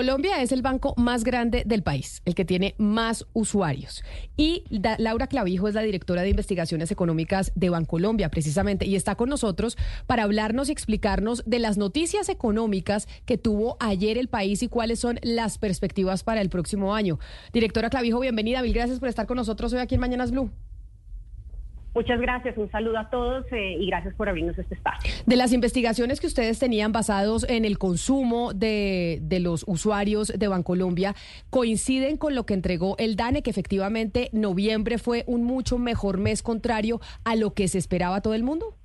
Colombia es el banco más grande del país, el que tiene más usuarios. Y Laura Clavijo es la directora de investigaciones económicas de Bancolombia, precisamente, y está con nosotros para hablarnos y explicarnos de las noticias económicas que tuvo ayer el país y cuáles son las perspectivas para el próximo año. Directora Clavijo, bienvenida. Mil gracias por estar con nosotros hoy aquí en Mañanas Blue. Muchas gracias, un saludo a todos eh, y gracias por abrirnos este espacio. De las investigaciones que ustedes tenían basados en el consumo de, de los usuarios de Bancolombia, ¿coinciden con lo que entregó el DANE, que efectivamente noviembre fue un mucho mejor mes contrario a lo que se esperaba todo el mundo?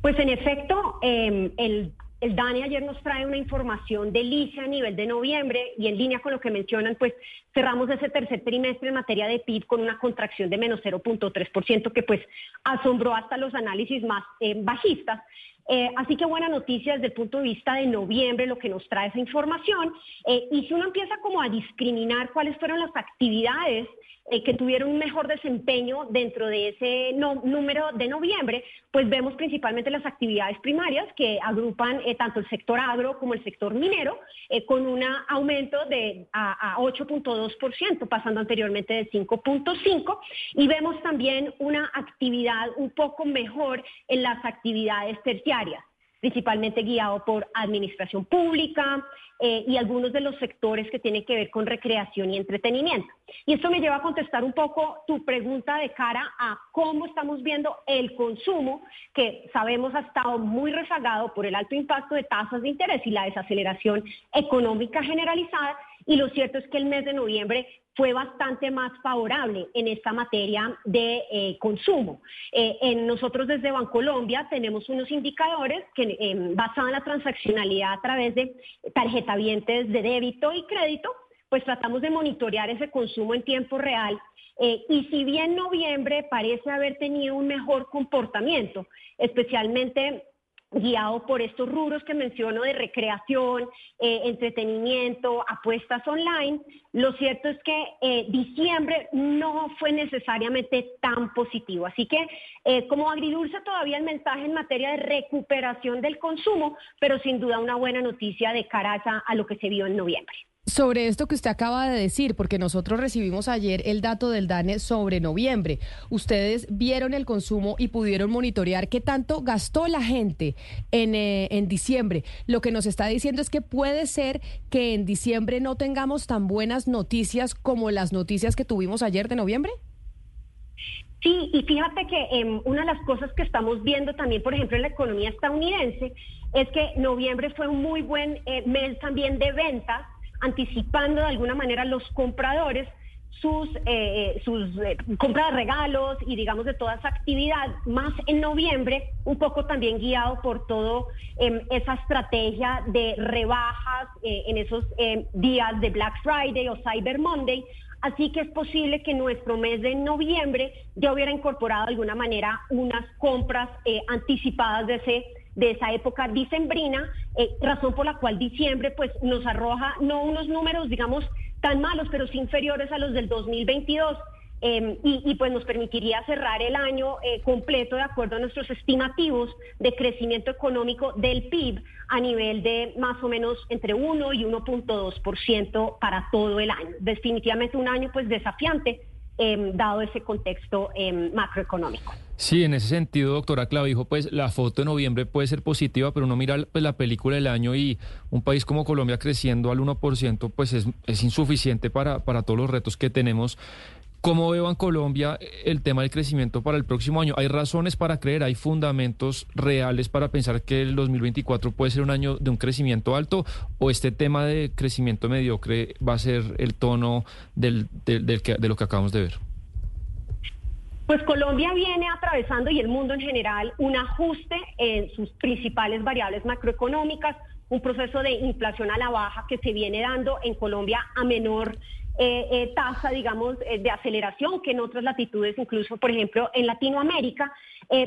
Pues en efecto, eh, el, el DANE ayer nos trae una información de ICE a nivel de noviembre y en línea con lo que mencionan, pues cerramos ese tercer trimestre en materia de PIB con una contracción de menos 0.3% que pues asombró hasta los análisis más eh, bajistas. Eh, así que buena noticia desde el punto de vista de noviembre, lo que nos trae esa información. Eh, y si uno empieza como a discriminar cuáles fueron las actividades que tuvieron un mejor desempeño dentro de ese número de noviembre, pues vemos principalmente las actividades primarias que agrupan tanto el sector agro como el sector minero, con un aumento de a, a 8.2%, pasando anteriormente de 5.5%, y vemos también una actividad un poco mejor en las actividades terciarias principalmente guiado por administración pública eh, y algunos de los sectores que tienen que ver con recreación y entretenimiento. Y esto me lleva a contestar un poco tu pregunta de cara a cómo estamos viendo el consumo, que sabemos ha estado muy rezagado por el alto impacto de tasas de interés y la desaceleración económica generalizada. Y lo cierto es que el mes de noviembre fue bastante más favorable en esta materia de eh, consumo. Eh, en nosotros desde Bancolombia tenemos unos indicadores que eh, basados en la transaccionalidad a través de tarjetavientes de débito y crédito, pues tratamos de monitorear ese consumo en tiempo real. Eh, y si bien noviembre parece haber tenido un mejor comportamiento, especialmente guiado por estos rubros que menciono de recreación, eh, entretenimiento, apuestas online. Lo cierto es que eh, diciembre no fue necesariamente tan positivo. Así que eh, como agridulce todavía el mensaje en materia de recuperación del consumo, pero sin duda una buena noticia de cara a, a lo que se vio en noviembre. Sobre esto que usted acaba de decir, porque nosotros recibimos ayer el dato del DANE sobre noviembre. Ustedes vieron el consumo y pudieron monitorear qué tanto gastó la gente en, eh, en diciembre. Lo que nos está diciendo es que puede ser que en diciembre no tengamos tan buenas noticias como las noticias que tuvimos ayer de noviembre. Sí, y fíjate que eh, una de las cosas que estamos viendo también, por ejemplo, en la economía estadounidense, es que noviembre fue un muy buen eh, mes también de ventas anticipando de alguna manera los compradores sus, eh, sus eh, compras de regalos y digamos de toda esa actividad, más en noviembre, un poco también guiado por todo eh, esa estrategia de rebajas eh, en esos eh, días de Black Friday o Cyber Monday. Así que es posible que nuestro mes de noviembre ya hubiera incorporado de alguna manera unas compras eh, anticipadas de ese de esa época dicembrina, eh, razón por la cual diciembre pues nos arroja no unos números digamos tan malos, pero sí inferiores a los del 2022. eh, y, y, pues nos permitiría cerrar el año eh, completo de acuerdo a nuestros estimativos de crecimiento económico del PIB a nivel de más o menos entre 1 y 1.2% para todo el año. Definitivamente un año pues desafiante eh, dado ese contexto eh, macroeconómico. Sí, en ese sentido, doctora Clavijo, pues la foto de noviembre puede ser positiva, pero uno mira pues, la película del año y un país como Colombia creciendo al 1%, pues es, insuficiente para, para todos los retos que tenemos. ¿Cómo veo en Colombia el tema del crecimiento para el próximo año? ¿Hay razones para creer, hay fundamentos reales para pensar que el 2024 puede ser un año de un crecimiento alto o este tema de crecimiento mediocre va a ser el tono del, del, del que, de lo que acabamos de ver? Pues Colombia viene atravesando y el mundo en general un ajuste en sus principales variables macroeconómicas, un proceso de inflación a la baja que se viene dando en Colombia a menor eh, eh, tasa, digamos, eh, de aceleración que en otras latitudes, incluso, por ejemplo, en Latinoamérica.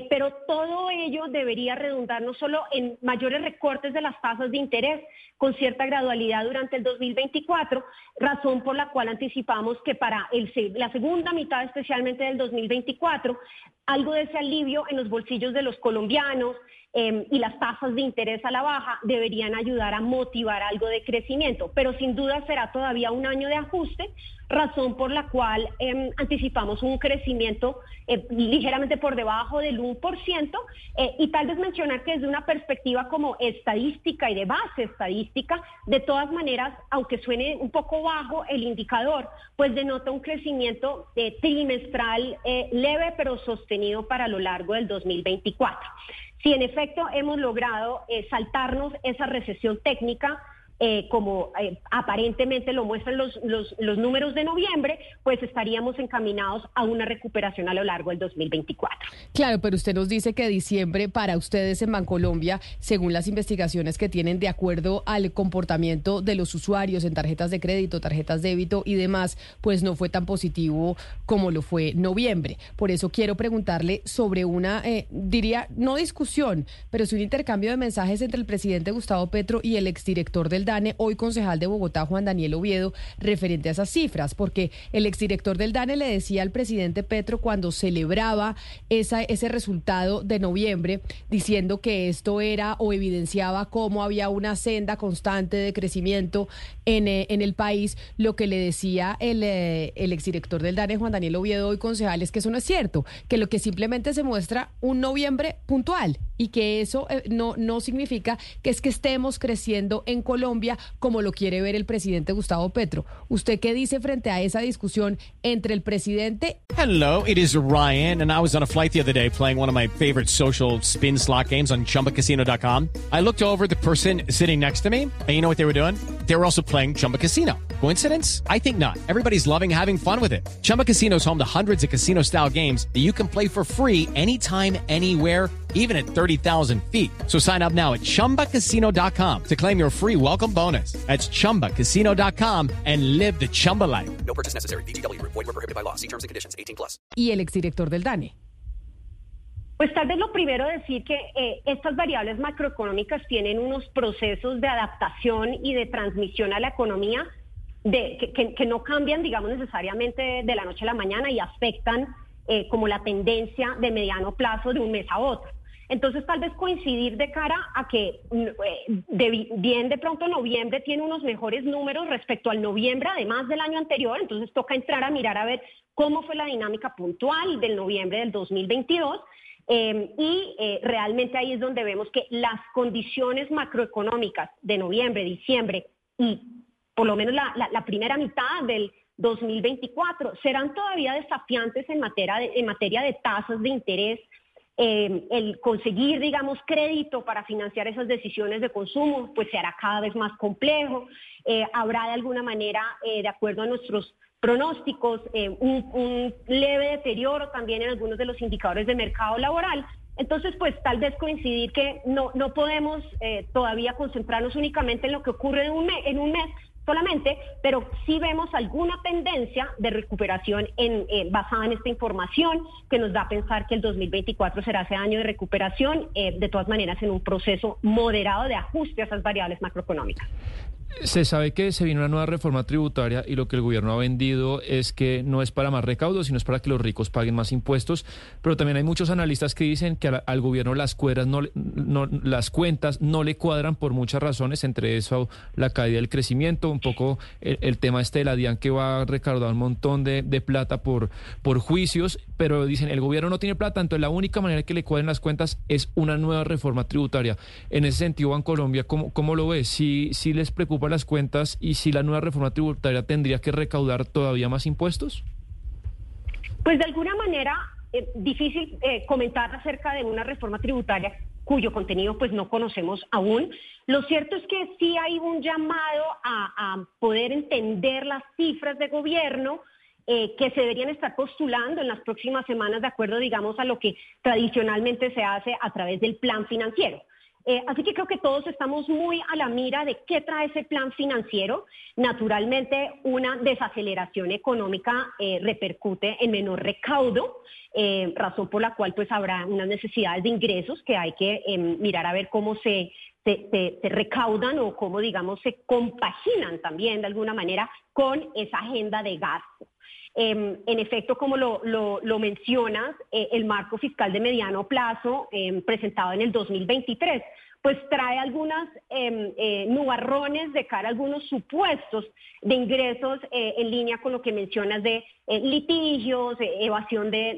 pero todo ello debería redundar no solo en mayores recortes de las tasas de interés con cierta gradualidad durante el 2024, razón por la cual anticipamos que para el, la segunda mitad, especialmente del 2024, algo de ese alivio en los bolsillos de los colombianos, Em, y las tasas de interés a la baja deberían ayudar a motivar algo de crecimiento, pero sin duda será todavía un año de ajuste, razón por la cual em, anticipamos un crecimiento eh, ligeramente por debajo del 1%, eh, y tal vez mencionar que desde una perspectiva como estadística y de base estadística, de todas maneras, aunque suene un poco bajo el indicador, pues denota un crecimiento eh, trimestral leve pero sostenido para lo largo del 2024. Si en efecto hemos logrado eh, saltarnos esa recesión técnica, eh, como eh, aparentemente lo muestran los, los, números de noviembre, pues estaríamos encaminados a una recuperación a lo largo del 2024. Claro, pero usted nos dice que diciembre para ustedes en Bancolombia, según las investigaciones que tienen de acuerdo al comportamiento de los usuarios en tarjetas de crédito, tarjetas débito y demás, pues no fue tan positivo como lo fue noviembre. Por eso quiero preguntarle sobre una, eh, diría, no discusión, pero sí un intercambio de mensajes entre el presidente Gustavo Petro y el exdirector del DANE, hoy concejal de Bogotá, Juan Daniel Oviedo, referente a esas cifras, porque el exdirector del DANE le decía al presidente Petro cuando celebraba esa, ese resultado de noviembre, diciendo que esto era o evidenciaba cómo había una senda constante de crecimiento en, eh, el país, lo que le decía el, eh, el exdirector del DANE, Juan Daniel Oviedo, hoy concejal, es que eso no es cierto, que lo que simplemente se muestra un noviembre puntual y que eso eh, no, no significa que es que estemos creciendo en Colombia como lo quiere ver el presidente Gustavo Petro. ¿Usted qué dice frente a esa discusión entre el presidente? Hello, it is Ryan, and I was on a flight the other day playing one of my favorite social spin slot games on chumbacasino.com. I looked over the person sitting next to me, and you know what they were doing? They were also playing Chumba Casino. Coincidence? I think not. Everybody's loving having fun with it. Chumba Casino is home to hundreds of casino style games that you can play for free anytime, anywhere even at 30,000 feet. So sign up now at ChumbaCasino.com to claim your free welcome bonus. That's ChumbaCasino.com and live the Chumba life. No purchase necessary. BGW. Void were prohibited by law. See terms and conditions. 18 plus. Y el exdirector del DANE. Pues tal vez lo primero decir que eh, estas variables macroeconómicas tienen unos procesos de adaptación y de transmisión a la economía de, que, que, que no cambian, digamos, necesariamente de la noche a la mañana y afectan eh, como la tendencia de mediano plazo de un mes a otro. Entonces, tal vez coincidir de cara a que mm, eh, bien de pronto noviembre tiene unos mejores números respecto al noviembre, además del año anterior, entonces toca entrar a mirar a ver cómo fue la dinámica puntual del noviembre del 2022. Em, y eh, realmente ahí es donde vemos que las condiciones macroeconómicas de noviembre, diciembre y por lo menos la primera mitad del 2024 serán todavía desafiantes en materia de, en materia de tasas de interés, eh, el conseguir, digamos, crédito para financiar esas decisiones de consumo, pues se hará cada vez más complejo. Eh, habrá de alguna manera, eh, de acuerdo a nuestros pronósticos, un, un, leve deterioro también en algunos de los indicadores de mercado laboral. Entonces, pues tal vez coincidir que no, no podemos todavía concentrarnos únicamente en lo que ocurre en un mes, en un mes solamente, pero sí vemos alguna tendencia de recuperación en, eh, basada en esta información que nos da a pensar que el 2024 será ese año de recuperación, eh, de todas maneras en un proceso moderado de ajuste a esas variables macroeconómicas. Se sabe que se viene una nueva reforma tributaria y lo que el gobierno ha vendido es que no es para más recaudos, sino es para que los ricos paguen más impuestos. Pero también hay muchos analistas que dicen que al, gobierno las, no, no, las cuentas no le cuadran por muchas razones, entre eso la caída del crecimiento, un poco el, tema este de la DIAN que va a recaudar un montón de, plata por, por juicios, pero dicen el gobierno no tiene plata, entonces la única manera que le cuadren las cuentas es una nueva reforma tributaria. En ese sentido, Colombia ¿cómo, cómo lo ve? Si, si les preocupa las cuentas y si la nueva reforma tributaria tendría que recaudar todavía más impuestos? Pues de alguna manera, eh, difícil eh, comentar acerca de una reforma tributaria cuyo contenido pues no conocemos aún. Lo cierto es que sí hay un llamado a, poder entender las cifras de gobierno eh, que se deberían estar postulando en las próximas semanas de acuerdo, digamos, a lo que tradicionalmente se hace a través del plan financiero. Eh, así que creo que todos estamos muy a la mira de qué trae ese plan financiero. Naturalmente, una desaceleración económica eh, repercute en menor recaudo, eh, razón por la cual pues habrá unas necesidades de ingresos que hay que em, mirar a ver cómo se, se, recaudan o cómo, digamos, se compaginan también de alguna manera con esa agenda de gasto. Em, en efecto, como lo, mencionas, eh, el marco fiscal de mediano plazo em, presentado en el 2023 pues trae algunas em, eh, nubarrones de cara a algunos supuestos de ingresos eh, en línea con lo que mencionas de litigios, evasión de,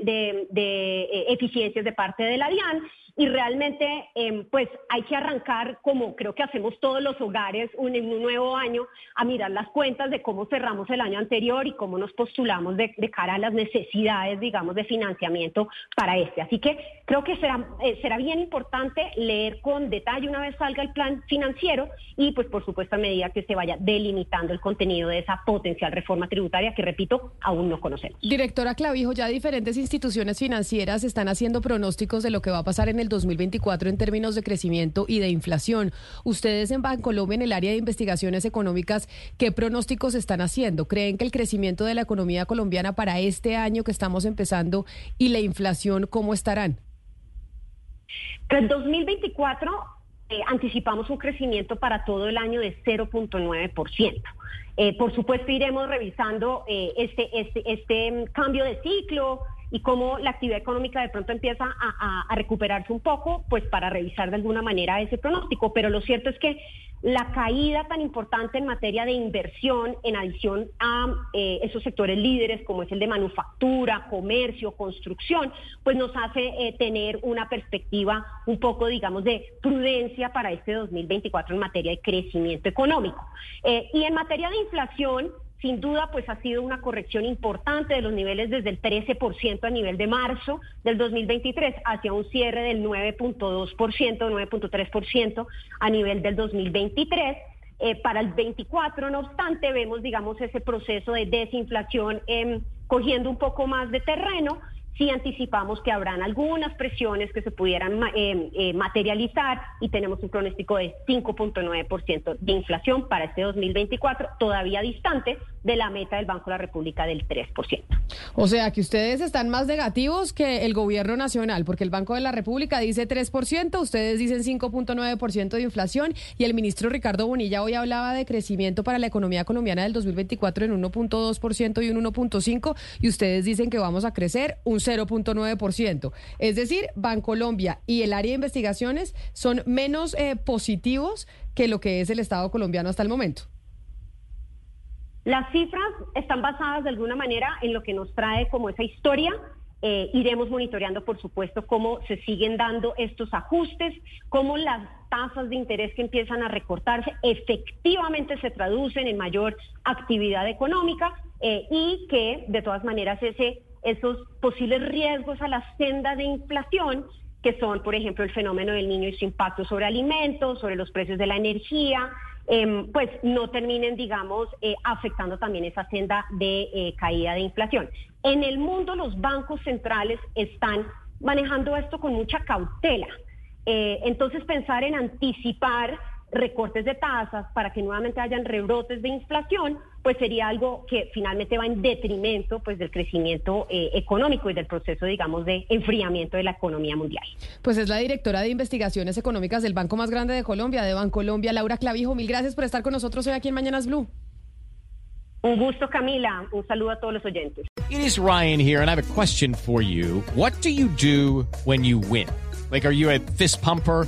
de eficiencias de parte de la DIAN y realmente em, pues hay que arrancar como creo que hacemos todos los hogares en un nuevo año a mirar las cuentas de cómo cerramos el año anterior y cómo nos postulamos de, cara a las necesidades digamos de financiamiento para este. Así que creo que será eh, será bien importante leer con detalle una vez salga el plan financiero y pues por supuesto a medida que se vaya delimitando el contenido de esa potencial reforma tributaria que repito aún no conocemos. Directora Clavijo ya diferentes instituciones financieras están haciendo pronósticos de lo que va a pasar en el el 2024 en términos de crecimiento y de inflación. Ustedes en Bancolombia, en el área de investigaciones económicas, ¿qué pronósticos están haciendo? ¿Creen que el crecimiento de la economía colombiana para este año que estamos empezando y la inflación, cómo estarán? En 2024 eh, anticipamos un crecimiento para todo el año de 0.9%. Eh, por supuesto, iremos revisando eh, este, este, este mm, cambio de ciclo, y cómo la actividad económica de pronto empieza a, recuperarse un poco, pues para revisar de alguna manera ese pronóstico. Pero lo cierto es que la caída tan importante en materia de inversión, en adición a eh, esos sectores líderes como es el de manufactura, comercio, construcción, pues nos hace eh, tener una perspectiva un poco, digamos, de prudencia para este 2024 en materia de crecimiento económico. Eh, y en materia de inflación, sin duda, pues ha sido una corrección importante de los niveles desde el 13% a nivel de marzo del 2023 hacia un cierre del 9.2%, 9.3% a nivel del 2023. Eh, para el 24, no obstante, vemos, digamos, ese proceso de desinflación em, cogiendo un poco más de terreno sí anticipamos que habrán algunas presiones que se pudieran eh, eh, materializar y tenemos un pronóstico de 5.9% de inflación para este 2024, todavía distante de la meta del Banco de la República del 3%. O sea que ustedes están más negativos que el gobierno nacional, porque el Banco de la República dice 3%, ustedes dicen 5.9% de inflación y el ministro Ricardo Bonilla hoy hablaba de crecimiento para la economía colombiana del 2024 en 1.2% y un 1.5% y ustedes dicen que vamos a crecer un 0.9%. Es decir, Bancolombia y el área de investigaciones son menos eh, positivos que lo que es el Estado colombiano hasta el momento. Las cifras están basadas de alguna manera en lo que nos trae como esa historia. Eh, iremos monitoreando, por supuesto, cómo se siguen dando estos ajustes, cómo las tasas de interés que empiezan a recortarse efectivamente se traducen en mayor actividad económica eh, y que, de todas maneras, ese esos posibles riesgos a la senda de inflación, que son, por ejemplo, el fenómeno del niño y su impacto sobre alimentos, sobre los precios de la energía, em, pues no terminen, digamos, eh, afectando también esa senda de eh, caída de inflación. En el mundo los bancos centrales están manejando esto con mucha cautela. Eh, entonces pensar en anticipar recortes de tasas para que nuevamente hayan rebrotes de inflación, pues sería algo que finalmente va en detrimento pues del crecimiento eh, económico y del proceso, digamos, de enfriamiento de la economía mundial. Pues es la directora de investigaciones económicas del banco más grande de Colombia, de Bancolombia, Laura Clavijo. Mil gracias por estar con nosotros hoy aquí en Mañanas Blue. Un gusto, Camila. Un saludo a todos los oyentes. It is Ryan here, and I have a question for you. What do you do when you win? Like, are you a fist pumper?